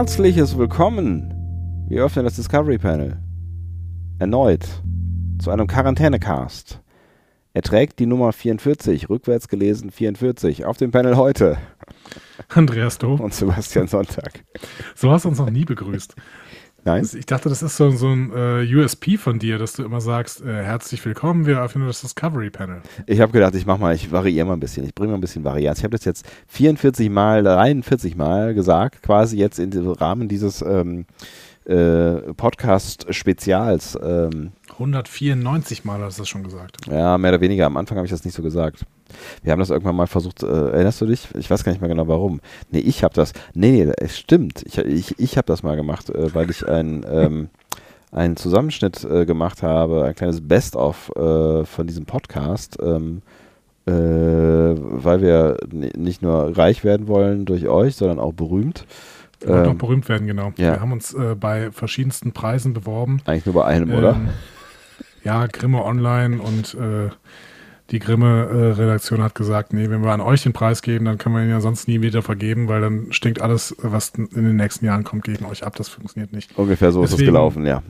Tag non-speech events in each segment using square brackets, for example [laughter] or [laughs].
Herzliches Willkommen. Wir öffnen das Discovery Panel. Erneut zu einem Quarantänecast. Er trägt die Nummer 44, rückwärts gelesen 44, auf dem Panel heute. Andreas Dom. Und Sebastian Sonntag. So hast du uns noch nie begrüßt. Nein? Ich dachte, das ist so, so ein äh, USP von dir, dass du immer sagst, äh, herzlich willkommen, wir öffnen das Discovery Panel. Ich habe gedacht, ich mach mal, ich variiere mal ein bisschen. Ich bringe mal ein bisschen Varianz. Ich habe das jetzt 44 Mal, 43 Mal gesagt, quasi jetzt im Rahmen dieses ähm, äh, Podcast-Spezials. Ähm, 194 Mal hast du das schon gesagt. Ja, mehr oder weniger. Am Anfang habe ich das nicht so gesagt. Wir haben das irgendwann mal versucht. Äh, erinnerst du dich? Ich weiß gar nicht mehr genau warum. Nee, ich habe das. Nee, nee, es stimmt. Ich, ich, ich habe das mal gemacht, äh, weil ich ein, ähm, einen Zusammenschnitt äh, gemacht habe, ein kleines Best-of äh, von diesem Podcast. Ähm, äh, weil wir nicht nur reich werden wollen durch euch, sondern auch berühmt. Wir Ähm, auch berühmt werden, genau. ja. Wir haben uns äh, bei verschiedensten Preisen beworben. eigentlich nur bei einem, oder? Ähm, ja, Grimme Online und äh, die Grimme-Redaktion hat gesagt, nee, wenn wir an euch den Preis geben, dann können wir ihn ja sonst nie wieder vergeben, weil dann stinkt alles, was in den nächsten Jahren kommt, gegen euch ab. Das funktioniert nicht. Ungefähr so ist es Deswegen- gelaufen, ja.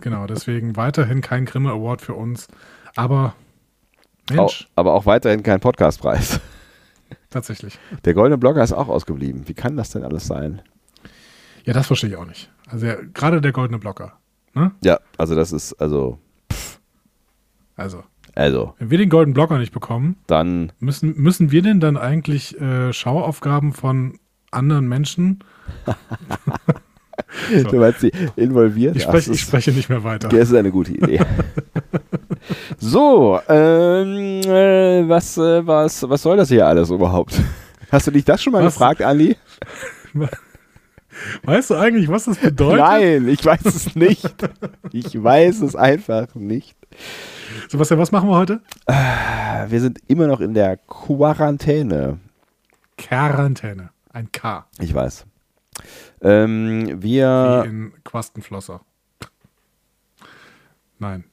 Genau, deswegen weiterhin kein Grimme Award für uns. Aber Mensch, aber auch weiterhin kein Podcastpreis. tatsächlich. Der goldene Blogger ist auch ausgeblieben. Wie kann das denn alles sein? Ja, das verstehe ich auch nicht. Also ja, gerade der goldene Blocker. Ne? Ja, also das ist, also, Also, also, wenn wir den goldenen Blocker nicht bekommen, dann, müssen, müssen wir denn dann eigentlich äh, Schauaufgaben von anderen Menschen? So. [laughs] du meinst sie involviert? Ich das ich spreche nicht mehr weiter. Das ist eine gute Idee. [laughs] so, ähm, äh, was, äh, was, was soll das hier alles überhaupt? Hast du dich das schon mal Was? gefragt, Andi? [laughs] Weißt du eigentlich, was das bedeutet? Nein, ich weiß es nicht. Ich weiß es einfach nicht. Sebastian, was machen wir heute? Wir sind immer noch in der Quarantäne. Quarantäne. Ein K. Ich weiß. Ähm, wir. Wie in Quastenflosser. Nein.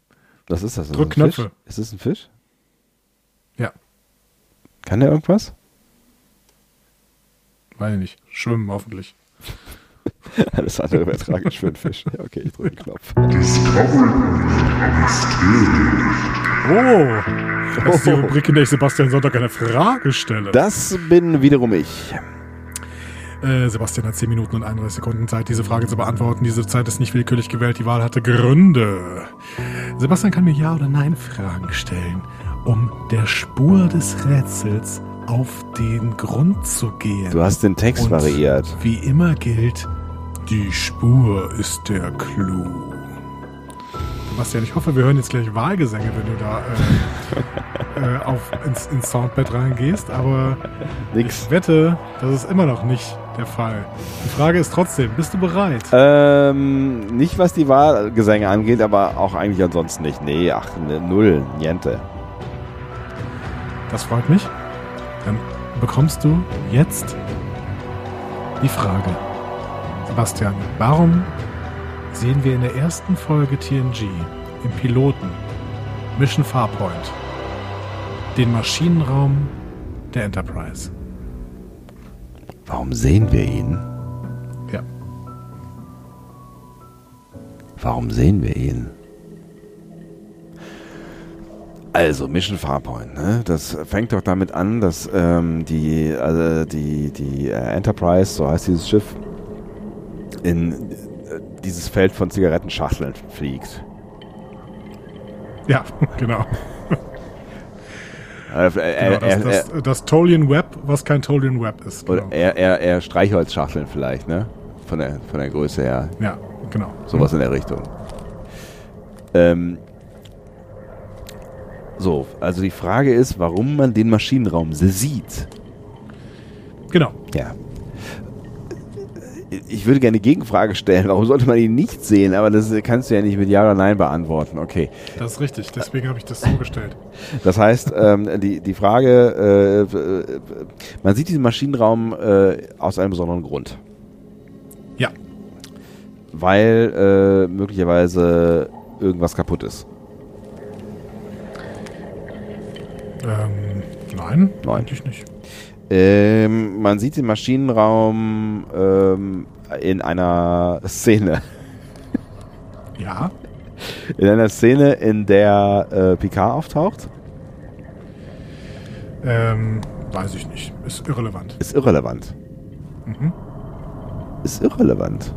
Was ist das? Ist Drück das ein Fisch? Knöpfe. Ist es ein Fisch? Ja. Kann der irgendwas? Weiß ich nicht. Schwimmen hoffentlich. [laughs] Alles andere wäre tragisch für einen Fisch. Ja, okay, ich drücke den Knopf. Oh! Das ist die Rubrik, in der ich Sebastian Sonntag eine Frage stelle. Das bin wiederum ich. Äh, Sebastian hat 10 Minuten und 31 Sekunden Zeit, diese Frage zu beantworten. Diese Zeit ist nicht willkürlich gewählt. Die Wahl hatte Gründe. Sebastian kann mir Ja- oder Nein-Fragen stellen, um der Spur des Rätsels auf den Grund zu gehen. Du hast den Text Und variiert. Wie immer gilt, die Spur ist der Clou. Sebastian, ich hoffe, wir hören jetzt gleich Wahlgesänge, wenn du da äh, äh, auf, ins, ins Soundbed reingehst, aber Nix. ich wette, das ist immer noch nicht der Fall. Die Frage ist trotzdem, bist du bereit? Ähm, nicht was die Wahlgesänge angeht, aber auch eigentlich ansonsten nicht. Nee, ach, ne, null, niente. Das freut mich. Dann bekommst du jetzt die Frage. Sebastian, warum sehen wir in der ersten Folge TNG im Piloten Mission Farpoint den Maschinenraum der Enterprise? Warum sehen wir ihn? Ja. Warum sehen wir ihn? Also, Mission Farpoint, ne? Das fängt doch damit an, dass ähm, die, also die, die äh, Enterprise, so heißt dieses Schiff, in äh, dieses Feld von Zigarettenschachteln fliegt. Ja, genau. [laughs] Äh, genau er, das, er, das, das Tolian Web, was kein Tolian Web ist. oder Genau. er, er, er Streichholzschachteln vielleicht, ne? Von der, von der Größe her. Ja, genau. Sowas in der Richtung. Ähm, so, also die Frage ist, warum man den Maschinenraum sieht. Genau. Ja. Ich würde gerne eine Gegenfrage stellen. Warum sollte man ihn nicht sehen? Aber das kannst du ja nicht mit Ja oder Nein beantworten. Okay. Das ist richtig. Deswegen habe ich das so gestellt. [laughs] Das heißt, ähm, die, die Frage, äh, man sieht diesen Maschinenraum äh, aus einem besonderen Grund. Ja. Weil äh, möglicherweise irgendwas kaputt ist. Ähm, nein, Nein. eigentlich nicht. Ähm, man sieht den Maschinenraum ähm, in einer Szene. Ja. In einer Szene, in der äh, Picard auftaucht. Ähm, weiß ich nicht. Ist irrelevant. Ist irrelevant. Mhm. Ist irrelevant.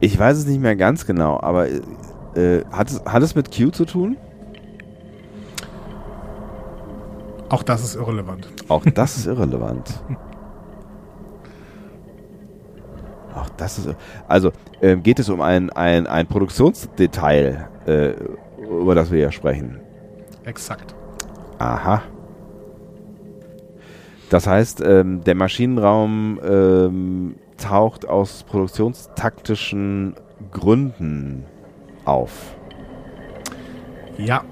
Ich weiß es nicht mehr ganz genau, aber äh, hat, es, hat es mit Q zu tun? Auch das ist irrelevant. Auch das ist irrelevant. Auch das ist. Also ähm, geht es um ein, ein, ein Produktionsdetail, äh, über das wir hier sprechen. Exakt. Aha. Das heißt, ähm, der Maschinenraum ähm, taucht aus produktionstaktischen Gründen auf. Ja.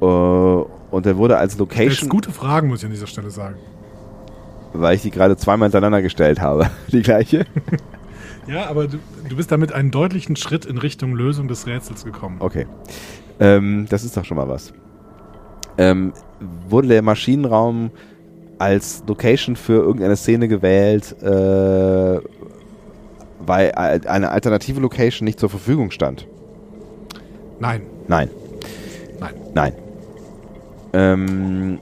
Äh, und er wurde als Location, gute Fragen, muss ich an dieser Stelle sagen. weil ich die gerade zweimal hintereinander gestellt habe, [laughs] die gleiche. Ja, aber du, du bist damit einen deutlichen Schritt in Richtung Lösung des Rätsels gekommen. Okay. Ähm, das ist doch schon mal was. Ähm, wurde der Maschinenraum als Location für irgendeine Szene gewählt, äh, weil eine alternative Location nicht zur Verfügung stand? Nein, Nein. nein. Nein. Ähm,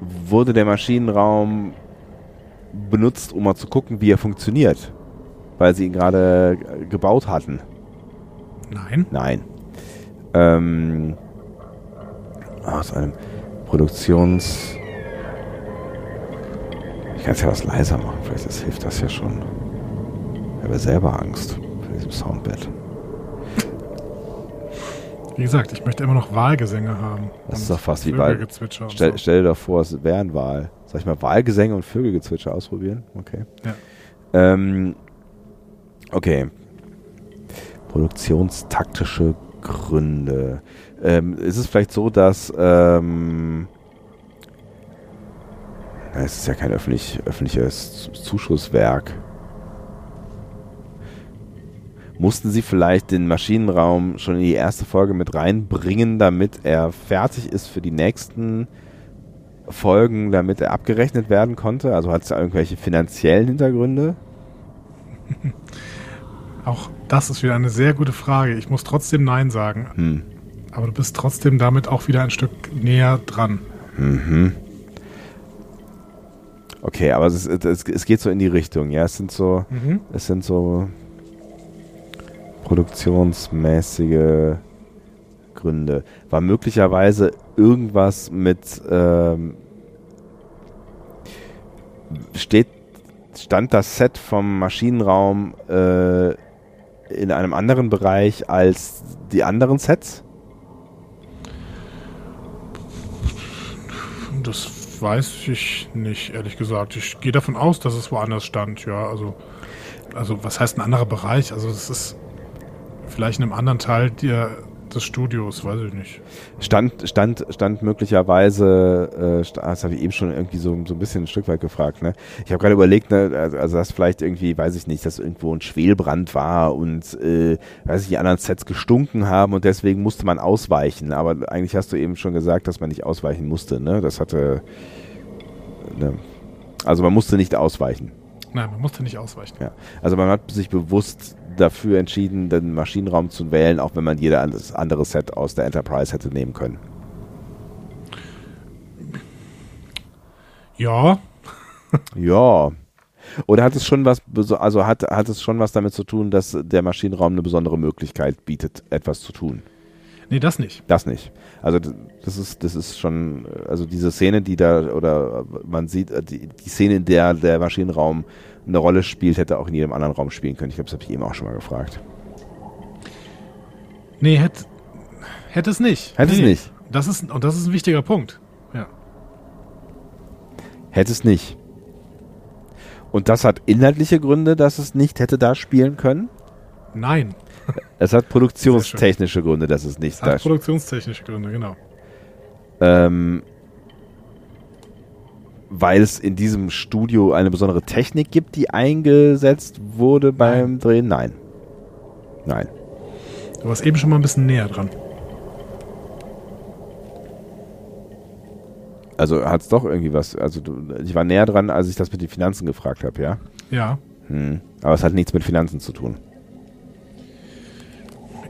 wurde der Maschinenraum benutzt, um mal zu gucken, wie er funktioniert? Weil sie ihn gerade gebaut hatten? Nein. Nein. Ähm, aus einem Produktions... Ich kann es ja was leiser machen, vielleicht das hilft das ja schon. Ich habe selber Angst vor diesem Soundbed. Wie gesagt, ich möchte immer noch Wahlgesänge haben. Das ist doch fast wie Wahl. Stell, so. stell dir doch vor, es wäre ein Wahl. Soll ich mal Wahlgesänge und Vögelgezwitscher ausprobieren? Okay. Ja. Ähm, okay. Produktionstaktische Gründe. Ähm, ist es vielleicht so, dass ähm, na, es ist ja kein öffentlich, öffentliches Zuschusswerk. Mussten Sie vielleicht den Maschinenraum schon in die erste Folge mit reinbringen, damit er fertig ist für die nächsten Folgen, damit er abgerechnet werden konnte? Also hat es irgendwelche finanziellen Hintergründe? [laughs] Auch das ist wieder eine sehr gute Frage. Ich muss trotzdem Nein sagen. Hm. Aber du bist trotzdem damit auch wieder ein Stück näher dran. Mhm. Okay, aber es, ist, es geht so in die Richtung, ja. Es sind so, Mhm. es sind so produktionsmäßige Gründe. War möglicherweise irgendwas mit ähm, steht stand das Set vom Maschinenraum äh, in einem anderen Bereich als die anderen Sets? Das weiß ich nicht, ehrlich gesagt. Ich gehe davon aus, dass es woanders stand, ja. Also, also was heißt ein anderer Bereich? Also es ist vielleicht in einem anderen Teil der, des Studios, weiß ich nicht. Stand, stand, stand möglicherweise, äh, sta- das habe ich eben schon irgendwie so, so ein bisschen ein Stück weit gefragt, ne? Ich habe gerade überlegt, ne, also, also dass vielleicht irgendwie, weiß ich nicht, dass irgendwo ein Schwelbrand war und äh, weiß ich, die anderen Sets gestunken haben und deswegen musste man ausweichen. Aber eigentlich hast du eben schon gesagt, dass man nicht ausweichen musste, ne? Das hatte ne? also man musste nicht ausweichen. Nein, man musste nicht ausweichen. Ja. Also man hat sich bewusst dafür entschieden, den Maschinenraum zu wählen, auch wenn man jedes andere Set aus der Enterprise hätte nehmen können. Ja, [laughs] Ja. Oder hat es schon was, also hat, hat es schon was damit zu tun, dass der Maschinenraum eine besondere Möglichkeit bietet, etwas zu tun? nee, das nicht. Das nicht. Also das ist, das ist schon, also diese Szene, die da, oder man sieht, äh, die, die Szene, in der der Maschinenraum eine Rolle spielt, hätte auch in jedem anderen Raum spielen können. Ich glaube, das habe ich eben auch schon mal gefragt. Nee, hätte hätte es nicht. Hätte es nee, nicht. Das ist, und das ist ein wichtiger Punkt. Ja. Hätte es nicht. Und das hat inhaltliche Gründe, dass es nicht hätte da spielen können? Nein. Es hat [laughs] produktionstechnische Gründe, dass es nicht Es da hat produktionstechnische Gründe, genau. ähm, weil es in diesem Studio eine besondere Technik gibt, die eingesetzt wurde beim Drehen? Nein. Nein. Du warst eben schon mal ein bisschen näher dran. Also hat es doch irgendwie was. Also du, ich war näher dran, als ich das mit den Finanzen gefragt habe, ja. Ja, Hm. Aber es hat nichts mit Finanzen zu tun.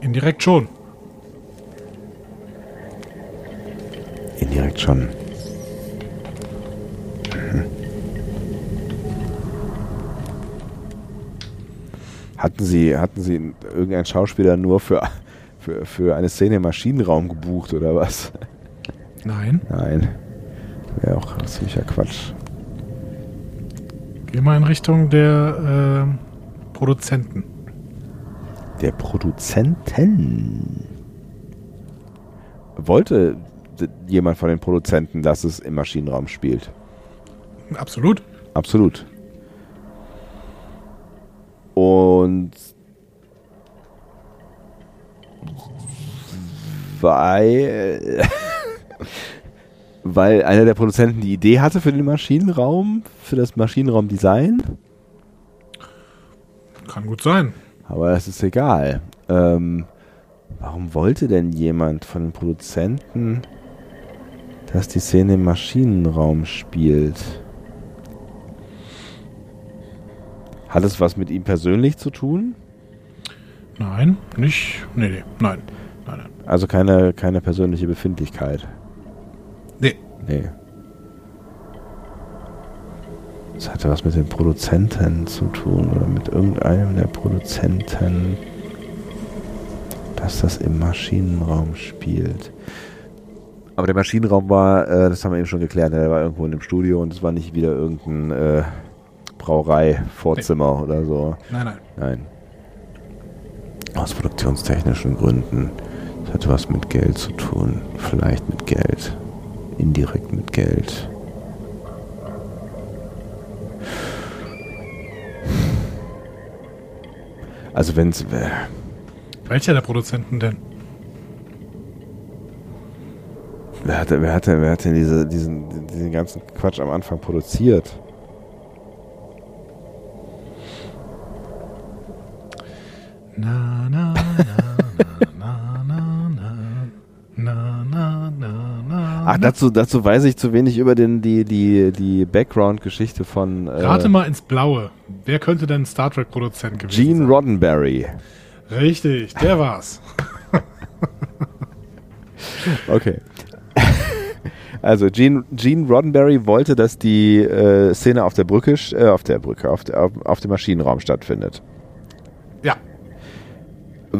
indirekt schon. Indirekt schon. Hatten Sie, hatten Sie irgendeinen Schauspieler nur für, für, für eine Szene im Maschinenraum gebucht oder was? Nein. Nein. Wäre auch ziemlicher Quatsch. Geh mal in Richtung der ähm, Produzenten. Der Produzenten. Wollte jemand von den Produzenten, dass es im Maschinenraum spielt? Absolut. Absolut. Und weil, [laughs] weil einer der Produzenten die Idee hatte für den Maschinenraum, für das Maschinenraumdesign, Kann gut sein. aber das ist egal. Ähm, warum wollte denn jemand von den Produzenten, dass die Szene im Maschinenraum spielt? Hat es was mit ihm persönlich zu tun? Nein, nicht. Nee, nee. Nein. Nein, nein. Also keine, keine persönliche Befindlichkeit. Nee. Nee. Das hatte was mit den Produzenten zu tun oder mit irgendeinem der Produzenten, dass das im Maschinenraum spielt. Aber der Maschinenraum war, äh, das haben wir eben schon geklärt, der war irgendwo in dem Studio und es war nicht wieder irgendein äh, Brauerei-Vorzimmer oder so. Nein, nein. Nein. Aus produktionstechnischen Gründen. Das hatte was mit Geld zu tun. Vielleicht mit Geld. Indirekt mit Geld. Also wenn es... Welcher der Produzenten denn? Wer hat, wer hat, denn- wer hat denn diese, diesen, diesen ganzen Quatsch am Anfang produziert? Na, na, na, na, na, na, na, na, na, na. Ach, dazu, dazu weiß ich zu wenig über den, die, die, die Background-Geschichte von. Äh, Rate mal ins Blaue. Wer könnte denn Star Trek-Produzent gewesen Gene sein? Gene Roddenberry. Richtig, der war's. [laughs] okay. Also Gene, Gene Roddenberry wollte, dass die äh, Szene auf der Brücke, äh, auf der Brücke, auf, der, auf, auf dem Maschinenraum stattfindet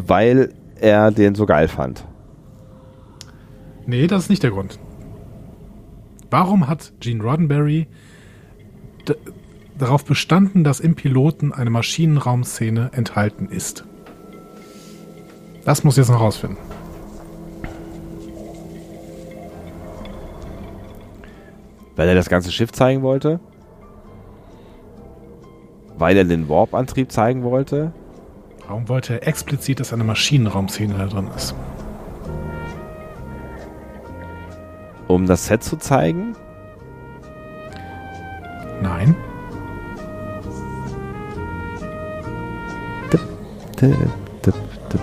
weil er den so geil fand. nee, das ist nicht der Grund. Warum hat Gene Roddenberry darauf bestanden, dass im Piloten eine Maschinenraumszene enthalten ist? Das muss ich jetzt noch rausfinden. Weil er das ganze Schiff zeigen wollte? Weil er den Warp-Antrieb zeigen wollte? Warum wollte er explizit, dass eine Maschinenraumszene da drin ist? Um das Set zu zeigen? Nein. Tipp, tipp, tipp.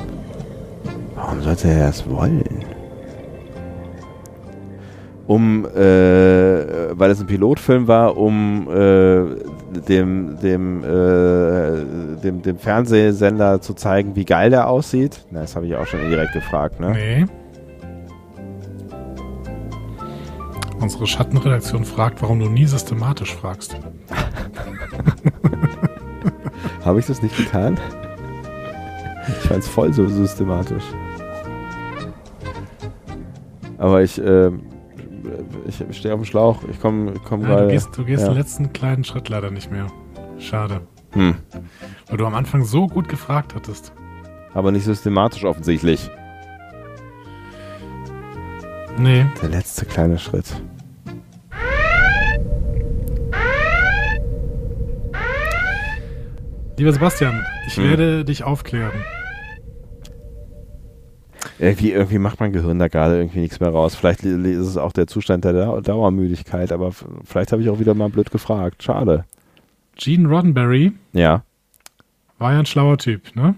Warum sollte er das wollen? Um, äh, weil es ein Pilotfilm war, um äh, dem, dem, äh, dem, dem Fernsehsender zu zeigen, wie geil der aussieht. Na, das habe ich auch schon indirekt gefragt, ne? Nee. Unsere Schattenredaktion fragt, warum du nie systematisch fragst. [laughs] Habe ich das nicht getan? Ich fand es voll so systematisch. Aber ich, ähm, ich stehe auf dem Schlauch. Ich komme komm ja, ah, Du gehst, du gehst ja. den letzten kleinen Schritt leider nicht mehr. Schade. Hm. Weil du am Anfang so gut gefragt hattest. Aber nicht systematisch offensichtlich. Nee. Der letzte kleine Schritt. Lieber Sebastian, ich hm. werde dich aufklären. Irgendwie, irgendwie macht mein Gehirn da gerade irgendwie nichts mehr raus. Vielleicht ist es auch der Zustand der Dau- Dauermüdigkeit, aber vielleicht habe ich auch wieder mal blöd gefragt. Schade. Gene Roddenberry Ja. war ja ein schlauer Typ, ne?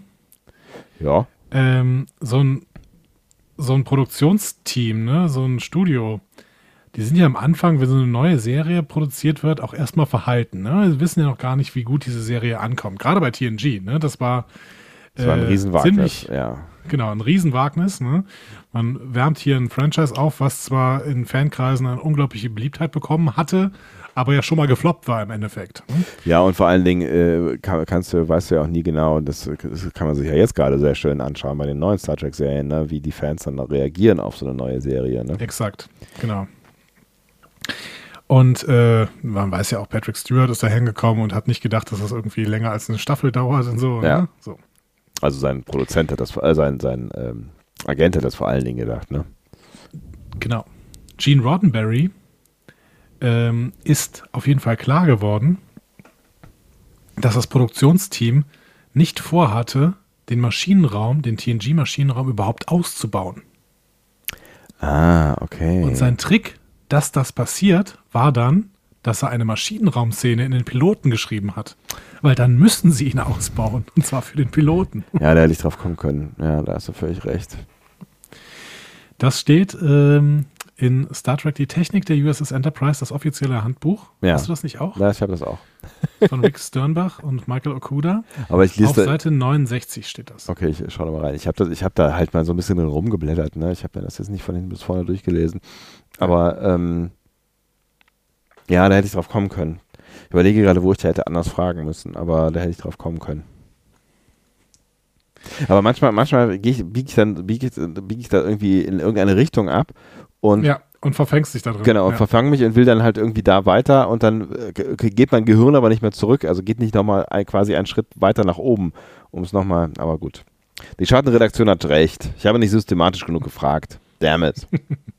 Ja. ähm, so ein so ein Produktionsteam, ne, so ein Studio, die sind ja am Anfang, wenn so eine neue Serie produziert wird, auch erstmal verhalten. Ne? Sie wissen ja noch gar nicht, wie gut diese Serie ankommt. Gerade bei TNG, ne? Das war, Das war ein äh, ziemlich, Ja. Genau, ein Riesenwagnis. Ne? Man wärmt hier ein Franchise auf, was zwar in Fankreisen eine unglaubliche Beliebtheit bekommen hatte, aber ja schon mal gefloppt war im Endeffekt. Ne? Ja, und vor allen Dingen äh, kann, kannst du, weißt du ja auch nie genau, das, das kann man sich ja jetzt gerade sehr schön anschauen bei den neuen Star Trek-Serien, ne, wie die Fans dann reagieren auf so eine neue Serie. Ne? Exakt, genau. Und äh, man weiß ja auch, Patrick Stewart ist da hingekommen und hat nicht gedacht, dass das irgendwie länger als eine Staffel dauert und so. Ja. Ne? so. Also sein Produzent hat das, äh, sein, sein ähm, Agent hat das vor allen Dingen gedacht. Ne? Genau. Gene Roddenberry ähm, ist auf jeden Fall klar geworden, dass das Produktionsteam nicht vorhatte, den Maschinenraum, den TNG-Maschinenraum überhaupt auszubauen. Ah, okay. Und sein Trick, dass das passiert, war dann, dass er eine Maschinenraumszene in den Piloten geschrieben hat. Weil dann müssen sie ihn ausbauen. Und zwar für den Piloten. ja, da hätte ich drauf kommen können. Ja, da hast du völlig recht. Das steht ähm, in Star Trek Die Technik der USS Enterprise, das offizielle Handbuch. Ja. Hast du das nicht auch? Ja, ich habe das auch. [laughs] Von Rick Sternbach und Michael Okuda. Aber ich Auf lese. Seite 69 steht das. Okay, ich schaue da mal rein. Ich habe hab da halt mal so ein bisschen rumgeblättert. Ne? Ich habe mir das jetzt nicht von hinten bis vorne durchgelesen. Aber ähm, ja, da hätte ich drauf kommen können. Ich überlege gerade, wo ich da hätte anders fragen müssen, aber da hätte ich drauf kommen können. Aber manchmal, manchmal ich, biege ich dann, biege ich, biege ich da irgendwie in irgendeine Richtung ab und Ja, und verfängst dich da drin. Genau, und ja. verfange mich und will dann halt irgendwie da weiter und dann äh, ge- geht mein Gehirn aber nicht mehr zurück, also geht nicht nochmal ein, quasi einen Schritt weiter nach oben, um es nochmal, aber gut. Die Schattenredaktion hat recht. Ich habe nicht systematisch genug gefragt. Damn it. [laughs]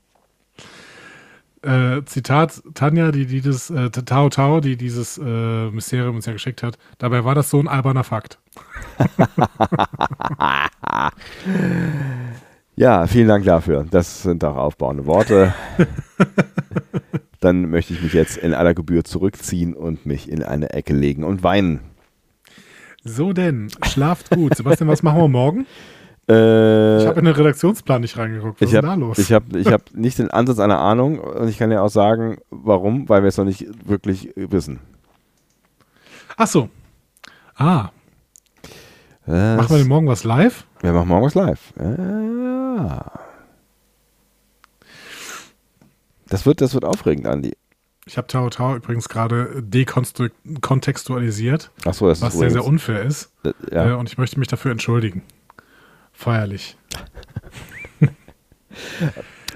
äh, Zitat Tanja, die, die das, äh, Tao Tao, die dieses äh, Mysterium uns ja geschickt hat. Dabei war das so ein alberner Fakt. [laughs] Ja, vielen Dank dafür. Das sind auch aufbauende Worte. [laughs] dann möchte ich mich jetzt in aller Gebühr zurückziehen und mich in eine Ecke legen und weinen. So denn, schlaft gut. Sebastian, was machen wir morgen? Äh, Ich habe in den Redaktionsplan nicht reingeguckt. Was ich ist habe denn da los? ich hab, ich hab [laughs] nicht den Ansatz einer Ahnung und ich kann ja auch sagen, warum, weil wir es noch nicht wirklich wissen. Ach so. Ah, Das- machen wir denn morgen was live? Wir machen morgen was live. Ja. Das wird, das wird aufregend, Andi. Ich habe Tao Tao übrigens gerade dekontextualisiert, das was sehr, sehr unfair ist. äh, Äh, ja. und ich möchte mich dafür entschuldigen. Feierlich. [laughs]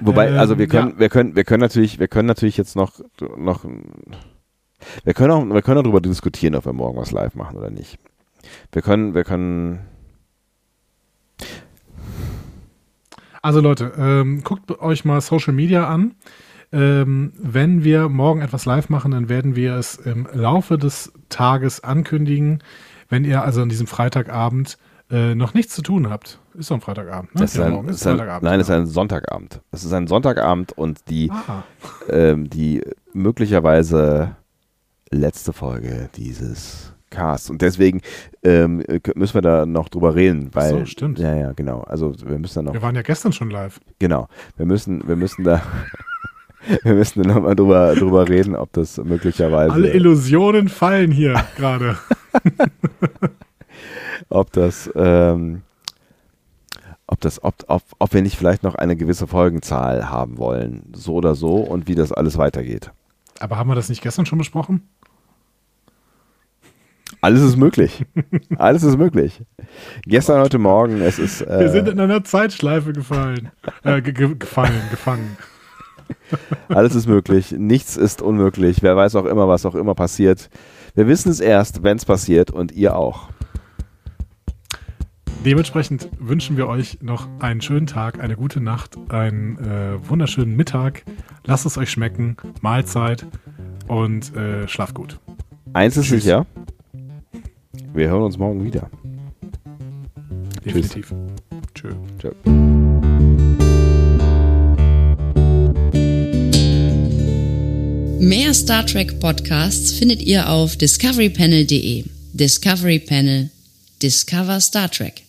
Wobei, ähm, also wir können, ja. wir können, wir können natürlich, wir können natürlich jetzt noch, noch, wir können auch, wir können auch darüber diskutieren, ob wir morgen was live machen oder nicht. Wir können, wir können, Also Leute, ähm, guckt euch mal Social Media an. Ähm, wenn wir morgen etwas live machen, dann werden wir es im Laufe des Tages ankündigen. Wenn ihr also an diesem Freitagabend äh, noch nichts zu tun habt, ist doch ein Freitagabend. Ne? das ist Ja, ein, morgen ist ein, nein, es ist ein Sonntagabend. Es ist ein Sonntagabend und die, Ah, ähm, die möglicherweise letzte Folge dieses Casts. Und deswegen ähm, äh, müssen wir da noch drüber reden, weil. so, stimmt. Ja, ja, genau. Also wir müssen da noch. wir waren ja gestern schon live. Genau. Wir müssen, wir müssen da. [laughs] wir müssen da nochmal drüber, drüber reden, ob das möglicherweise. Alle Illusionen fallen hier gerade. [laughs] ob das, ähm, ob das, ob, ob, ob wir nicht vielleicht noch eine gewisse Folgenzahl haben wollen, so oder so, und wie das alles weitergeht. Aber haben wir das nicht gestern schon besprochen? Alles ist möglich. [laughs] alles ist möglich. Gestern, heute Morgen, es ist. Äh, [laughs] Wir sind in einer Zeitschleife gefallen. Äh, ge ge gefallen, gefangen. [laughs] alles ist möglich. Nichts ist unmöglich. Wer weiß auch immer, was auch immer passiert. Wir wissen es erst, wenn es passiert, und ihr auch. Dementsprechend wünschen wir euch noch einen schönen Tag, eine gute Nacht, einen äh, wunderschönen Mittag. Lasst es euch schmecken, Mahlzeit und äh, schlaft gut. Eins ist Tschüss. sicher, wir hören uns morgen wieder. Definitiv. Tschüss. Tschö. Tschö. Mehr Star Trek Podcasts findet ihr auf discoverypanel.de. Discovery Panel. Discover Star Trek.